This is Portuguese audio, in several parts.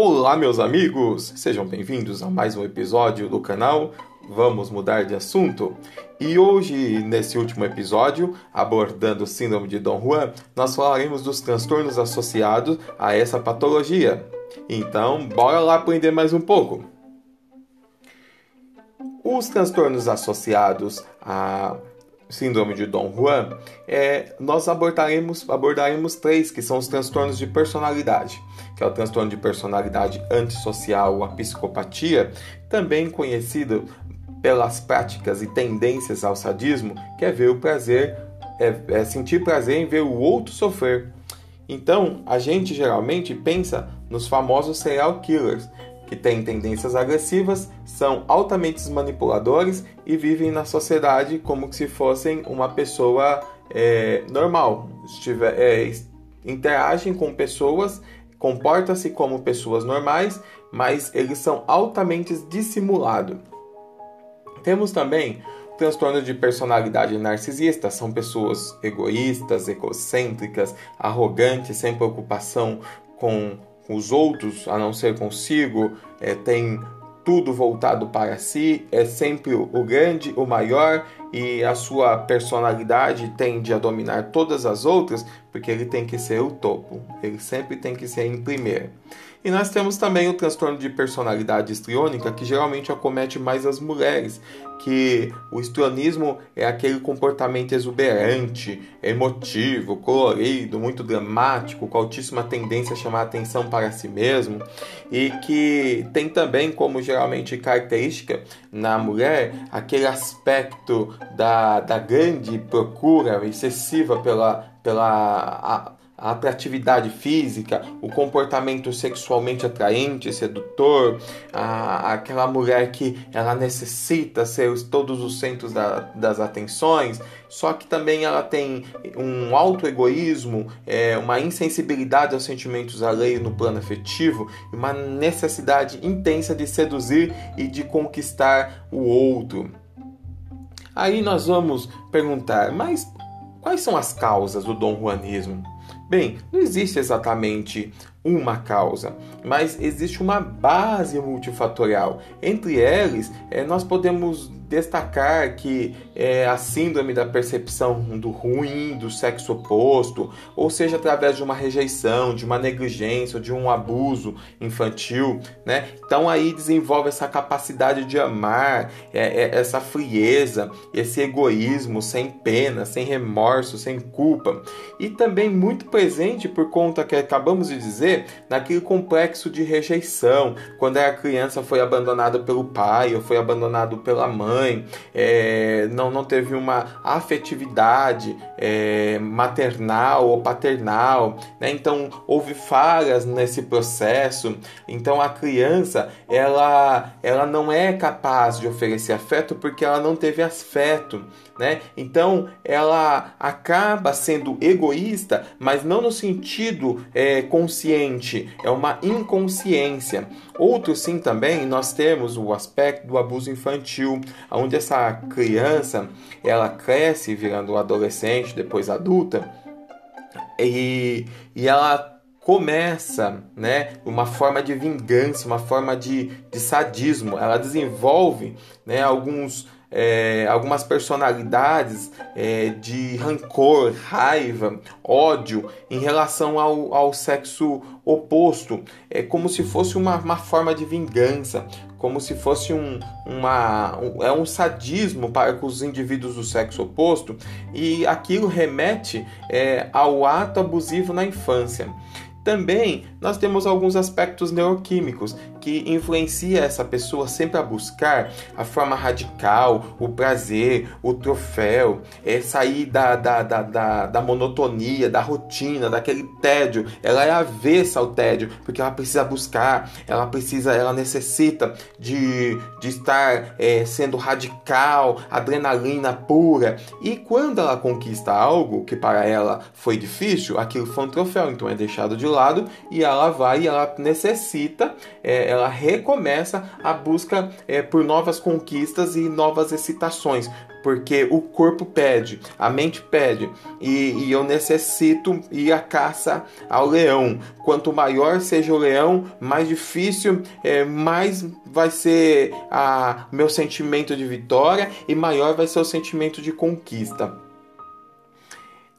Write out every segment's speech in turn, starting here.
Olá, meus amigos! Sejam bem-vindos a mais um episódio do canal Vamos Mudar de Assunto. E hoje, nesse último episódio, abordando o Síndrome de Dom Juan, nós falaremos dos transtornos associados a essa patologia. Então, bora lá aprender mais um pouco. Os transtornos associados a síndrome de Dom Juan, é, nós abordaremos, abordaremos três, que são os transtornos de personalidade, que é o transtorno de personalidade antissocial, a psicopatia, também conhecido pelas práticas e tendências ao sadismo, que é ver o prazer, é, é sentir prazer em ver o outro sofrer. Então, a gente geralmente pensa nos famosos serial killers, que têm tendências agressivas, são altamente manipuladores e vivem na sociedade como se fossem uma pessoa é, normal. Estiver, é, interagem com pessoas, comportam-se como pessoas normais, mas eles são altamente dissimulados. Temos também transtorno de personalidade narcisista, são pessoas egoístas, egocêntricas, arrogantes, sem preocupação com com os outros, a não ser consigo, é, tem tudo voltado para si, é sempre o grande, o maior e a sua personalidade tende a dominar todas as outras, porque ele tem que ser o topo, ele sempre tem que ser em primeiro. E nós temos também o transtorno de personalidade histriônica, que geralmente acomete mais as mulheres, que o histrionismo é aquele comportamento exuberante, emotivo, colorido, muito dramático, com altíssima tendência a chamar a atenção para si mesmo, e que tem também como geralmente característica na mulher aquele aspecto da, da grande procura excessiva pela, pela a atratividade física, o comportamento sexualmente atraente, sedutor, a, aquela mulher que ela necessita ser todos os centros da, das atenções, só que também ela tem um alto egoísmo, é, uma insensibilidade aos sentimentos alheios no plano afetivo, uma necessidade intensa de seduzir e de conquistar o outro. Aí nós vamos perguntar, mas quais são as causas do dom juanismo? Bem, não existe exatamente uma causa, mas existe uma base multifatorial. Entre eles, é, nós podemos destacar que é, a síndrome da percepção do ruim, do sexo oposto, ou seja, através de uma rejeição, de uma negligência, de um abuso infantil, né? Então aí desenvolve essa capacidade de amar, é, é, essa frieza, esse egoísmo sem pena, sem remorso, sem culpa, e também muito presente por conta que acabamos de dizer naquele complexo de rejeição, quando a criança foi abandonada pelo pai ou foi abandonado pela mãe mãe, é, não, não teve uma afetividade é, maternal ou paternal, né? então houve falhas nesse processo. Então a criança ela, ela não é capaz de oferecer afeto porque ela não teve afeto. Né? Então ela acaba sendo egoísta, mas não no sentido é, consciente, é uma inconsciência. Outro sim também nós temos o aspecto do abuso infantil, onde essa criança ela cresce virando adolescente, depois adulta, e, e ela começa, né, uma forma de vingança, uma forma de, de sadismo. Ela desenvolve, né, alguns é, algumas personalidades é, de rancor, raiva, ódio em relação ao, ao sexo oposto. É como se fosse uma, uma forma de vingança, como se fosse um, uma, um, é um sadismo para com os indivíduos do sexo oposto e aquilo remete é, ao ato abusivo na infância. Também nós temos alguns aspectos neuroquímicos que influencia essa pessoa sempre a buscar a forma radical, o prazer, o troféu, é sair da, da, da, da, da monotonia, da rotina, daquele tédio. Ela é avessa ao tédio, porque ela precisa buscar, ela precisa, ela necessita de, de estar é, sendo radical, adrenalina pura. E quando ela conquista algo que para ela foi difícil, aquilo foi um troféu, então é deixado de lado lado e ela vai, ela necessita, é, ela recomeça a busca é, por novas conquistas e novas excitações, porque o corpo pede, a mente pede, e, e, eu necessito ir à caça ao leão. Quanto maior seja o leão, mais difícil, é, mais vai ser a meu sentimento de vitória e maior vai ser o sentimento de conquista.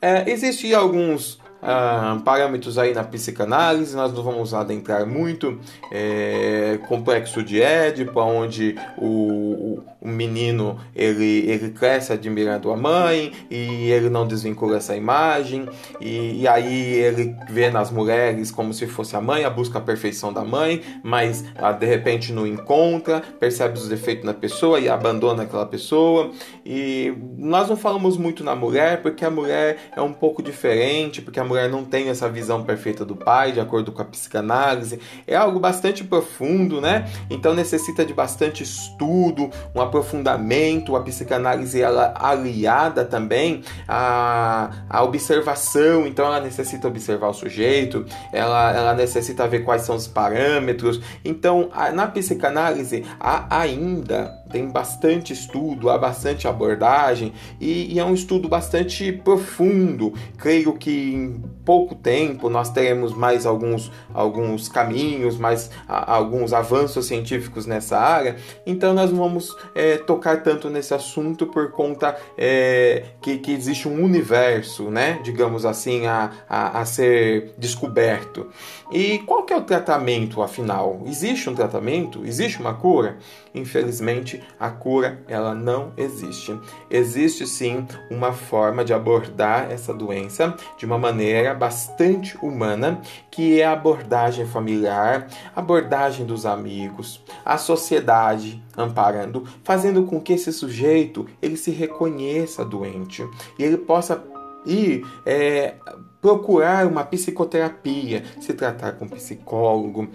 É, Existem alguns ah, parâmetros aí na psicanálise, nós não vamos adentrar muito. É, complexo de Édipo, onde o, o, menino ele, ele cresce admirando a mãe e ele não desvincula essa imagem, e, e aí ele vê nas mulheres como se fosse a mãe, a busca a perfeição da mãe, mas ah, de repente não encontra, percebe os defeitos na pessoa e abandona aquela pessoa. E nós não falamos muito na mulher porque a mulher é um pouco diferente, porque a mulher não tem essa visão perfeita do pai, de acordo com a psicanálise. É algo bastante profundo, né? Então necessita de bastante estudo, um aprofundamento. A psicanálise ela aliada também à, à observação, então ela necessita observar o sujeito, ela, ela necessita ver quais são os parâmetros. Então, na psicanálise há ainda tem bastante estudo, há bastante abordagem e, e, é um estudo bastante profundo. Creio que em pouco tempo nós teremos mais alguns, alguns caminhos, mais a, alguns avanços científicos nessa área. Então nós vamos é, tocar tanto nesse assunto por conta é, que, que existe um universo, né, digamos assim, a, a, a ser descoberto. E qual que é o tratamento, afinal? Existe um tratamento? Existe uma cura? Infelizmente, a cura ela não existe. Existe sim uma forma de abordar essa doença de uma maneira bastante humana, que é a abordagem familiar, abordagem dos amigos, a sociedade amparando, fazendo com que esse sujeito ele se reconheça doente e ele possa ir é, procurar uma psicoterapia, se tratar com psicólogo,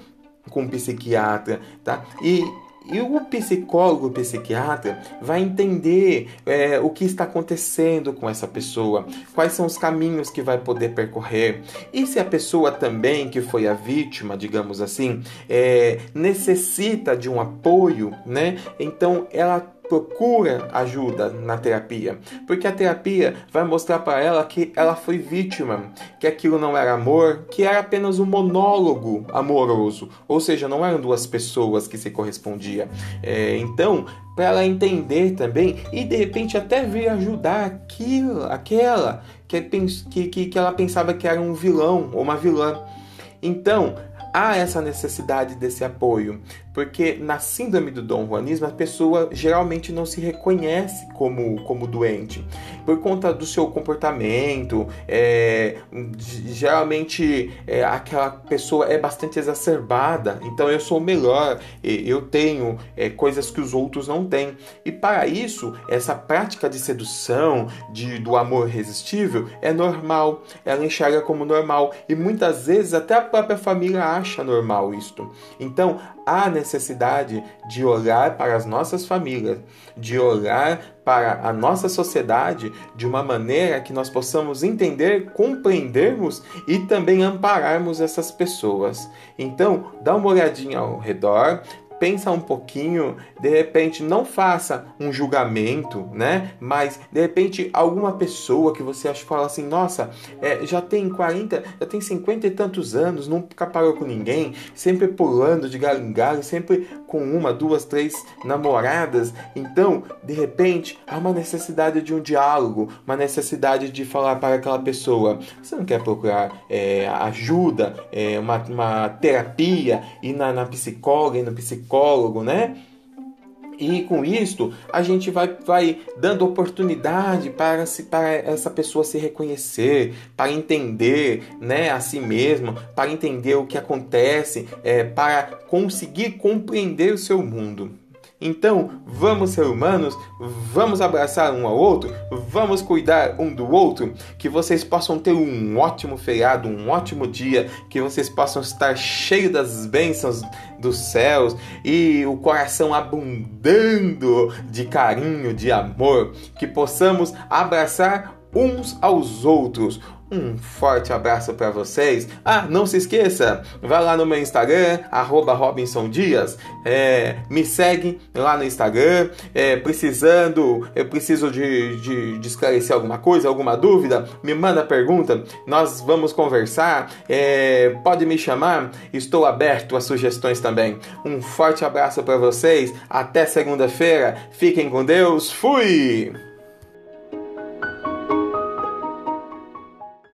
com psiquiatra, tá? E e o psicólogo, o psiquiatra, vai entender é, o que está acontecendo com essa pessoa, quais são os caminhos que vai poder percorrer. E se a pessoa também, que foi a vítima, digamos assim, é, necessita de um apoio, né? Então ela procura ajuda na terapia, porque a terapia vai mostrar para ela que ela foi vítima, que aquilo não era amor, que era apenas um monólogo amoroso, ou seja, não eram duas pessoas que se correspondiam. É, então, para ela entender também e de repente até vir ajudar aquilo, aquela que, que, que ela pensava que era um vilão ou uma vilã. Então, há essa necessidade desse apoio, porque na síndrome do Dom Juanismo a pessoa geralmente não se reconhece como, como doente, por conta do seu comportamento, é, geralmente é, aquela pessoa é bastante exacerbada, então eu sou melhor, eu tenho é, coisas que os outros não têm, e para isso, essa prática de sedução, de, do amor irresistível, é normal, ela enxerga como normal, e muitas vezes até a própria família acha normal isto. Então, há necessidade de olhar para as nossas famílias, de olhar para a nossa sociedade de uma maneira que nós possamos entender, compreendermos e também ampararmos essas pessoas. Então, dá uma olhadinha ao redor, pensa um pouquinho, de repente não faça um julgamento, né? Mas de repente alguma pessoa que você acha fala assim, nossa, é, já tem 40, já tem 50 e tantos anos, nunca parou com ninguém, sempre pulando de galho em galho, sempre com uma, duas, três namoradas. Então, de repente, há uma necessidade de um diálogo, uma necessidade de falar para aquela pessoa. Você não quer procurar é, ajuda, é, uma, uma terapia, ir na, na psicóloga, ir no psicólogo psicólogo, né? E com isto, a gente vai, vai dando oportunidade para, se, para essa pessoa se reconhecer, para entender né, a si mesmo, para entender o que acontece, é, para conseguir compreender o seu mundo. Então, vamos ser humanos, vamos abraçar um ao outro, vamos cuidar um do outro, que vocês possam ter um ótimo feriado, um ótimo dia, que vocês possam estar cheios das bênçãos dos céus e o coração abundando de carinho, de amor, que possamos abraçar uns aos outros. Um forte abraço para vocês. Ah, não se esqueça, vai lá no meu Instagram, Robinson Dias. É, me segue lá no Instagram. É, precisando, eu preciso de, de, de, esclarecer alguma coisa, alguma dúvida, me manda pergunta. Nós vamos conversar. É, pode me chamar. Estou aberto a sugestões também. Um forte abraço para vocês. Até segunda-feira. Fiquem com Deus. Fui!